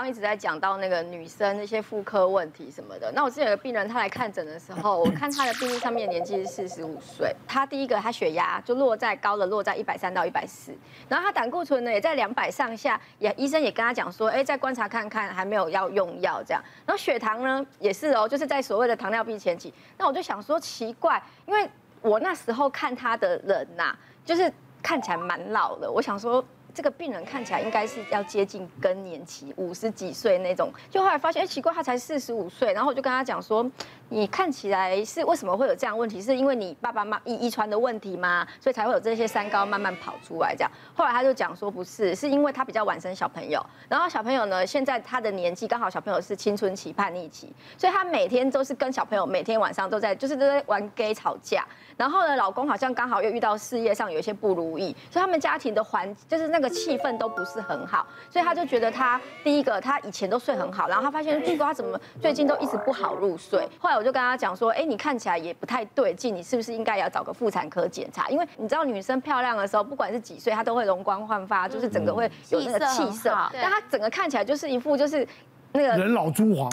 刚刚一直在讲到那个女生那些妇科问题什么的。那我之前有个病人，他来看诊的时候，我看他的病历上面年纪是四十五岁。他第一个，他血压就落在高的，落在一百三到一百四。然后他胆固醇呢也在两百上下，也医生也跟他讲说，哎，再观察看看，还没有要用药这样。然后血糖呢也是哦，就是在所谓的糖尿病前期。那我就想说奇怪，因为我那时候看他的人呐，就是看起来蛮老的。我想说。这个病人看起来应该是要接近更年期，五十几岁那种。就后来发现，哎，奇怪，他才四十五岁。然后我就跟他讲说，你看起来是为什么会有这样问题？是因为你爸爸妈妈遗遗传的问题吗？所以才会有这些三高慢慢跑出来这样。后来他就讲说，不是，是因为他比较晚生小朋友。然后小朋友呢，现在他的年纪刚好小朋友是青春期、叛逆期，所以他每天都是跟小朋友每天晚上都在就是都在玩 gay 吵架。然后呢，老公好像刚好又遇到事业上有一些不如意，所以他们家庭的环就是那个气氛都不是很好，所以他就觉得他第一个他以前都睡很好，然后他发现 据说他怎么最近都一直不好入睡。后来我就跟他讲说，哎，你看起来也不太对劲，你是不是应该要找个妇产科检查？因为你知道女生漂亮的时候，不管是几岁，她都会容光焕发，就是整个会有那个气色，但她整个看起来就是一副就是那个人老珠黄。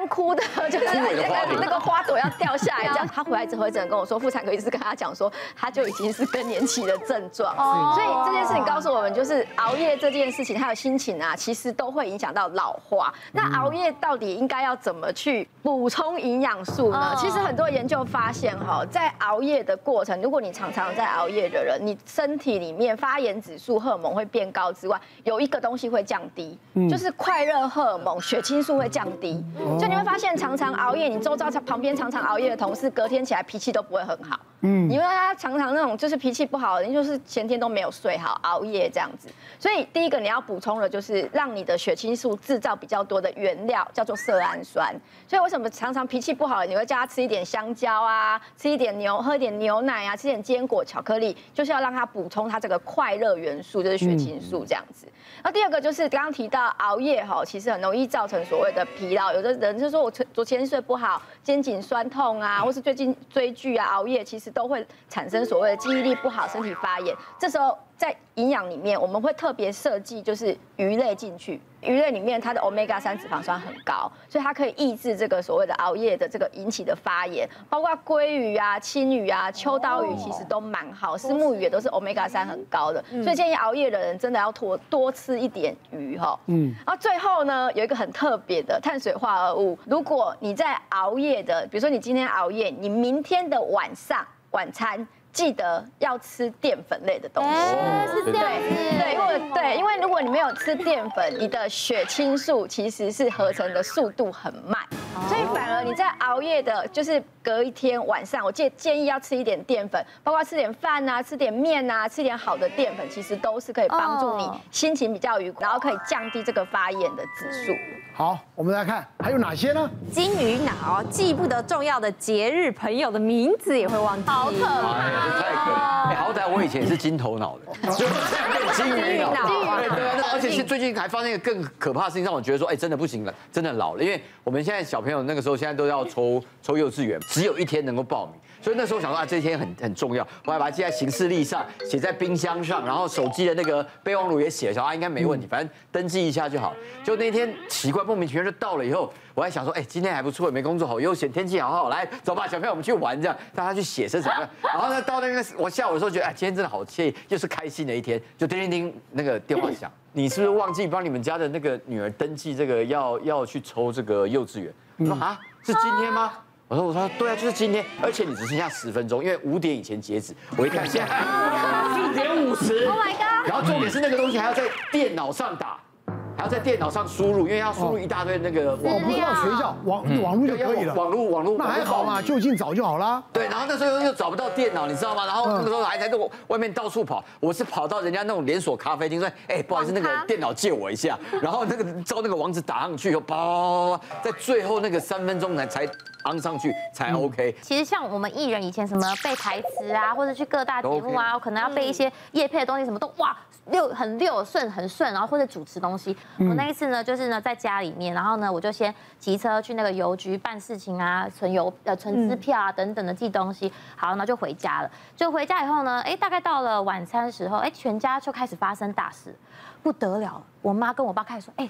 干枯的，就是那个那个花朵要掉下来这样。他回来之后，一直跟我说，妇产科医师跟他讲说，他就已经是更年期的症状。所以这件事情告诉我们，就是熬夜这件事情，还有心情啊，其实都会影响到老化。那熬夜到底应该要怎么去补充营养素呢？其实很多研究发现，哈，在熬夜的过程，如果你常常在熬夜的人，你身体里面发炎指数、荷尔蒙会变高之外，有一个东西会降低，就是快乐荷尔蒙、血清素会降低。所以你会发现，常常熬夜，你周遭旁边常常熬夜的同事，隔天起来脾气都不会很好。嗯，因为他常常那种就是脾气不好的人，就是前天都没有睡好，熬夜这样子。所以第一个你要补充的，就是让你的血清素制造比较多的原料，叫做色氨酸。所以为什么常常脾气不好，你会叫他吃一点香蕉啊，吃一点牛，喝一点牛奶啊，吃点坚果、巧克力，就是要让他补充他这个快乐元素，就是血清素这样子。那第二个就是刚刚提到熬夜哈，其实很容易造成所谓的疲劳。有的人就是说我昨天睡不好，肩颈酸痛啊，或是最近追剧啊，熬夜，其实都会产生所谓的记忆力不好、身体发炎。这时候在营养里面，我们会特别设计就是鱼类进去。鱼类里面它的 omega 三脂肪酸很高，所以它可以抑制这个所谓的熬夜的这个引起的发炎。包括鲑鱼啊、青鱼啊、秋刀鱼，其实都蛮好。虱目鱼也都是 omega 三很高的，所以建议熬夜的人真的要多多吃一点鱼哈。嗯。然后最后呢，有一个很特别的碳水化合物。如果你在熬夜的，比如说你今天熬夜，你明天的晚上晚餐。记得要吃淀粉类的东西，是这样子。对，因为对，因为如果你没有吃淀粉，你的血清素其实是合成的速度很慢，所以反而你在熬夜的，就是隔一天晚上，我建建议要吃一点淀粉，包括吃点饭啊，吃点面啊，吃点好的淀粉，其实都是可以帮助你心情比较愉快，然后可以降低这个发炎的指数。好，我们来看还有哪些呢？金鱼脑记不得重要的节日，朋友的名字也会忘记，好可怕。太可怜！好歹我以前也是金头脑的，就 变金鱼脑。对对，而且是最近还发生一个更可怕的事情，让我觉得说，哎，真的不行了，真的老了。因为我们现在小朋友那个时候，现在都要抽抽幼稚园，只有一天能够报名。所以那时候想说啊，这一天很很重要，我还把它记在行事历上，写在冰箱上，然后手机的那个备忘录也写了，想啊应该没问题，反正登记一下就好。就那天奇怪莫名其妙就到了以后，我还想说，哎，今天还不错，没工作好悠闲，天气好好，来走吧，小朋友我们去玩这样，带他去写是什么？然后呢到那个我下午的时候觉得，哎，今天真的好惬意，又是开心的一天，就叮叮叮那个电话响，你是不是忘记帮你们家的那个女儿登记这个要要去抽这个幼稚园？我说啊，是今天吗？我说我说对啊，就是今天，而且你只剩下十分钟，因为五点以前截止。我一看现在四点五十，Oh my god！然后重点是那个东西还要在电脑上打。还要在电脑上输入，因为要输入一大堆那个网，不到学校网网络就可以了。网络网络那还好嘛，就近找就好啦。对，然后那时候又找不到电脑，你知道吗？然后那个时候还在外面到处跑，我是跑到人家那种连锁咖啡厅说，哎，不好意思，那个电脑借我一下。然后那个照那个网址打上去，又叭，在最后那个三分钟才才安上去才 OK。其实像我们艺人以前什么背台词啊，或者去各大节目啊，可能要背一些叶配的东西，什么都哇溜很六顺很顺，然后或者主持东西。我那一次呢，就是呢，在家里面，然后呢，我就先骑车去那个邮局办事情啊，存邮呃存支票啊等等的寄东西，好，那就回家了。就回家以后呢，哎，大概到了晚餐时候，哎，全家就开始发生大事，不得了！我妈跟我爸开始说，哎，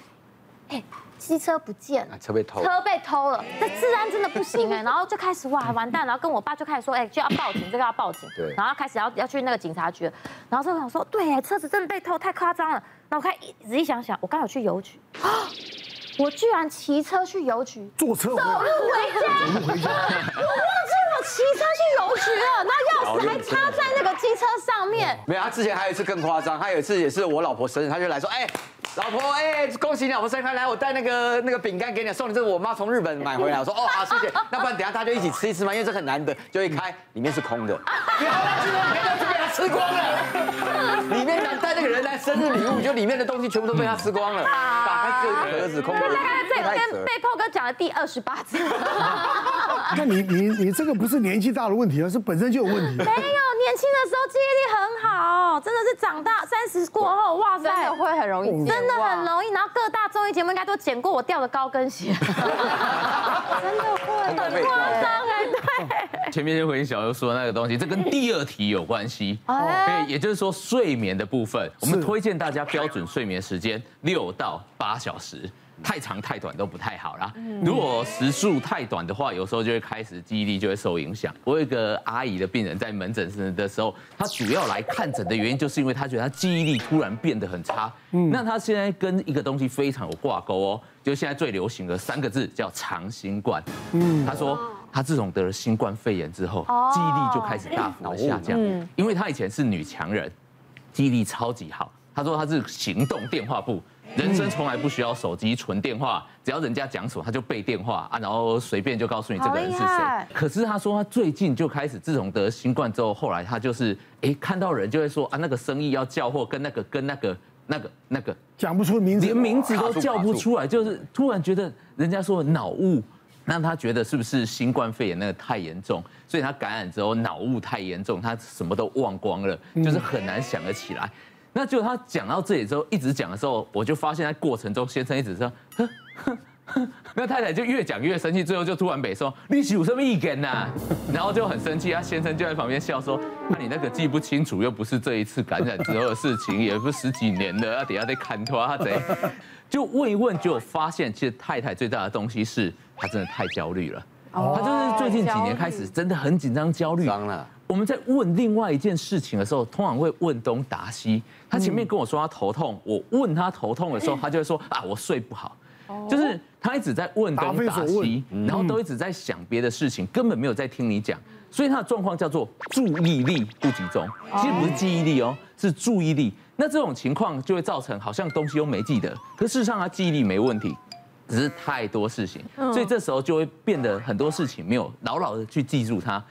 哎。机车不见了，车被偷，车被偷了，这治安真的不行哎，然后就开始哇完蛋，然后跟我爸就开始说，哎，就要报警，这个要报警，对，然后开始要要去那个警察局，然后就想说，对，车子真的被偷，太夸张了。那我看仔细想想，我刚好去邮局啊，我居然骑车去邮局，坐车走路回家，走路回家，我忘记我骑车去邮局了，那钥匙还插在那个机车上面。没有，他之前还有一次更夸张，他有一次也是我老婆生日，他就来说，哎。老婆，哎，恭喜你老婆生日快乐！来，我带那个那个饼干给你，送你，这个我妈从日本买回来。我说，哦，好，谢谢。那不然等下大家一起吃一吃嘛，因为这很难得。就一开，里面是空的。不要再吃了，你看都被他吃光了。里面想带那个人来生日礼物，就里面的东西全部都被他吃光了。打开这个盒子，空的。大概在跟被炮哥讲了第二十八次。那你你你这个不是年纪大的问题，而是本身就有问题。没有，年轻的时候记忆力很好，真的是长大三十过后，哇塞，真的会很容易，真的很容易。然后各大综艺节目应该都剪过我掉的高跟鞋，真的会很夸张哎。对，前面就回应小优说的那个东西，这跟第二题有关系。对，也就是说睡眠的部分，我们推荐大家标准睡眠时间六到八小时。太长太短都不太好啦。如果时数太短的话，有时候就会开始记忆力就会受影响。我有一个阿姨的病人在门诊的时候，她主要来看诊的原因就是因为她觉得她记忆力突然变得很差。那她现在跟一个东西非常有挂钩哦，就现在最流行的三个字叫长新冠。嗯，她说她自从得了新冠肺炎之后，记忆力就开始大幅的下降。因为她以前是女强人，记忆力超级好。她说她是行动电话簿。人生从来不需要手机存电话，只要人家讲什么他就背电话啊，然后随便就告诉你这个人是谁。可是他说他最近就开始，自从得新冠之后，后来他就是哎看到人就会说啊那个生意要叫货，跟那个跟那个那个那个讲不出名字，连名字都叫不出来，就是突然觉得人家说脑雾，让他觉得是不是新冠肺炎那个太严重，所以他感染之后脑雾太严重，他什么都忘光了，就是很难想得起来。那就他讲到这里之后，一直讲的时候，我就发现，在过程中，先生一直说，呵呵，那太太就越讲越生气，最后就突然北说，你有什么意见呐？然后就很生气，他先生就在旁边笑说，那你那个记不清楚，又不是这一次感染之后的事情，也不十几年了，要等下再看拖他贼，就问一问，就发现其实太太最大的东西是，她真的太焦虑了，她就是最近几年开始真的很紧张焦虑。我们在问另外一件事情的时候，通常会问东答西。他前面跟我说他头痛，我问他头痛的时候，他就会说啊，我睡不好，就是他一直在问东答西，然后都一直在想别的事情，根本没有在听你讲。所以他的状况叫做注意力不集中，其实不是记忆力哦，是注意力。那这种情况就会造成好像东西都没记得，可事实上他记忆力没问题，只是太多事情，所以这时候就会变得很多事情没有牢牢的去记住它。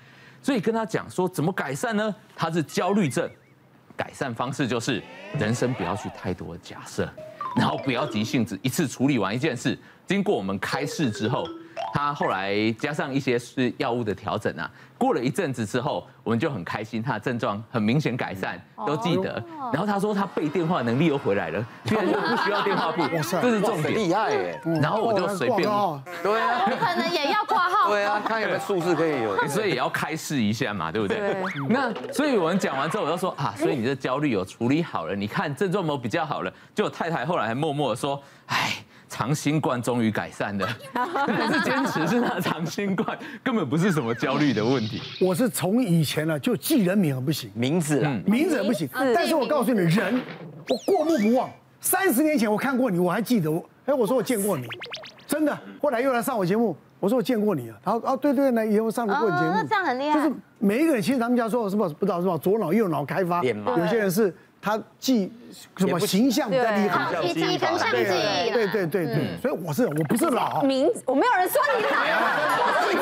所以跟他讲说怎么改善呢？他是焦虑症，改善方式就是人生不要去太多的假设，然后不要急性子，一次处理完一件事。经过我们开示之后。他后来加上一些是药物的调整啊，过了一阵子之后，我们就很开心，他的症状很明显改善，都记得。然后他说他背电话能力又回来了，居然就不需要电话簿，这是重点，厉害耶。然后我就随便，对啊，可能也要挂号，对啊，看有没有数字可以有，所以也要开示一下嘛，对不对？那所以我们讲完之后，我就说啊，所以你这焦虑有处理好了，你看症状有比较好了。就我太太后来还默默的说，哎。长新冠终于改善了，但是坚持是他长新冠，根本不是什么焦虑的问题。我是从以前呢就记人名很不行，名字啊，名字很不行。但是我告诉你，人我过目不忘。三十年前我看过你，我还记得。哎，我说我见过你，真的。后来又来上我节目，我说我见过你啊。然后啊，对对，那以后上过你节目，这样很厉害。就是每一个人，其实他们家说什么不知道是吧？左脑右脑开发，有些人是。他既什么形象比较厉害？好，记忆跟上记忆。对对对对，所以我是我不是老。名字，我没有人说你。老，力，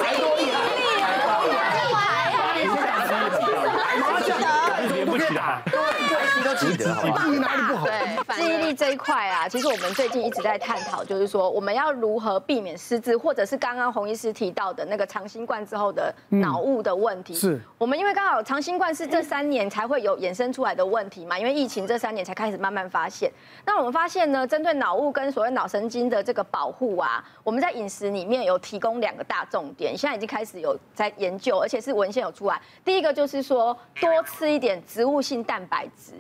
我记得，不记得。记忆力哪里不好？对，记忆力这一块啊，其实我们最近一直在探讨，就是说我们要如何避免失智，或者是刚刚洪医师提到的那个长新冠之后的脑雾的问题。是我们因为刚好长新冠是这三年才会有衍生出来的问题嘛，因为疫情这三年才开始慢慢发现。那我们发现呢，针对脑雾跟所谓脑神经的这个保护啊，我们在饮食里面有提供两个大重点，现在已经开始有在研究，而且是文献有出来。第一个就是说多吃一点植物性蛋白质。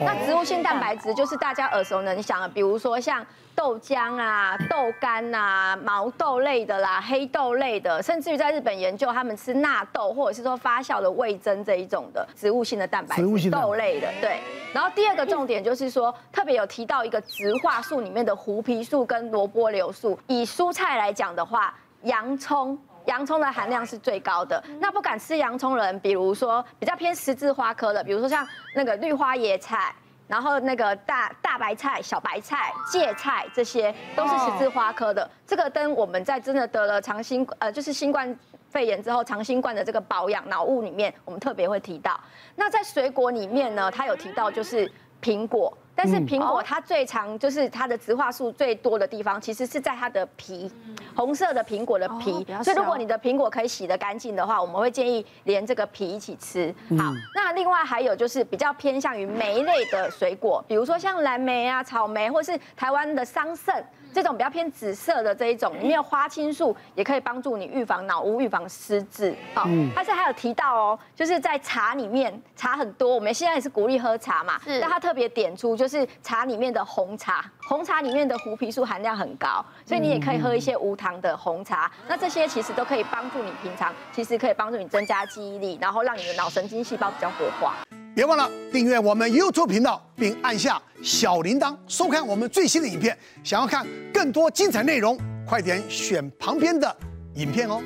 那植物性蛋白质就是大家耳熟能详的，比如说像豆浆啊、豆干啊、毛豆类的啦、黑豆类的，甚至于在日本研究，他们吃纳豆或者是说发酵的味噌这一种的植物性的蛋白质，豆类的。对。然后第二个重点就是说，特别有提到一个植化素里面的胡皮素跟萝卜硫素。以蔬菜来讲的话，洋葱。洋葱的含量是最高的。那不敢吃洋葱人，比如说比较偏十字花科的，比如说像那个绿花椰菜，然后那个大大白菜、小白菜、芥菜，这些都是十字花科的。这个跟我们在真的得了长新呃就是新冠肺炎之后长新冠的这个保养脑雾里面，我们特别会提到。那在水果里面呢，它有提到就是苹果。但是苹果它最常就是它的植化素最多的地方，其实是在它的皮，红色的苹果的皮。所以如果你的苹果可以洗得干净的话，我们会建议连这个皮一起吃。好，那另外还有就是比较偏向于莓类的水果，比如说像蓝莓啊、草莓，或是台湾的桑葚。这种比较偏紫色的这一种，里面有花青素，也可以帮助你预防脑雾、预防失智。好，但是还有提到哦，就是在茶里面，茶很多，我们现在也是鼓励喝茶嘛。是。但他特别点出，就就是茶里面的红茶，红茶里面的槲皮素含量很高，所以你也可以喝一些无糖的红茶。那这些其实都可以帮助你平常，其实可以帮助你增加记忆力，然后让你的脑神经细胞比较活化。别忘了订阅我们 YouTube 频道，并按下小铃铛，收看我们最新的影片。想要看更多精彩内容，快点选旁边的影片哦。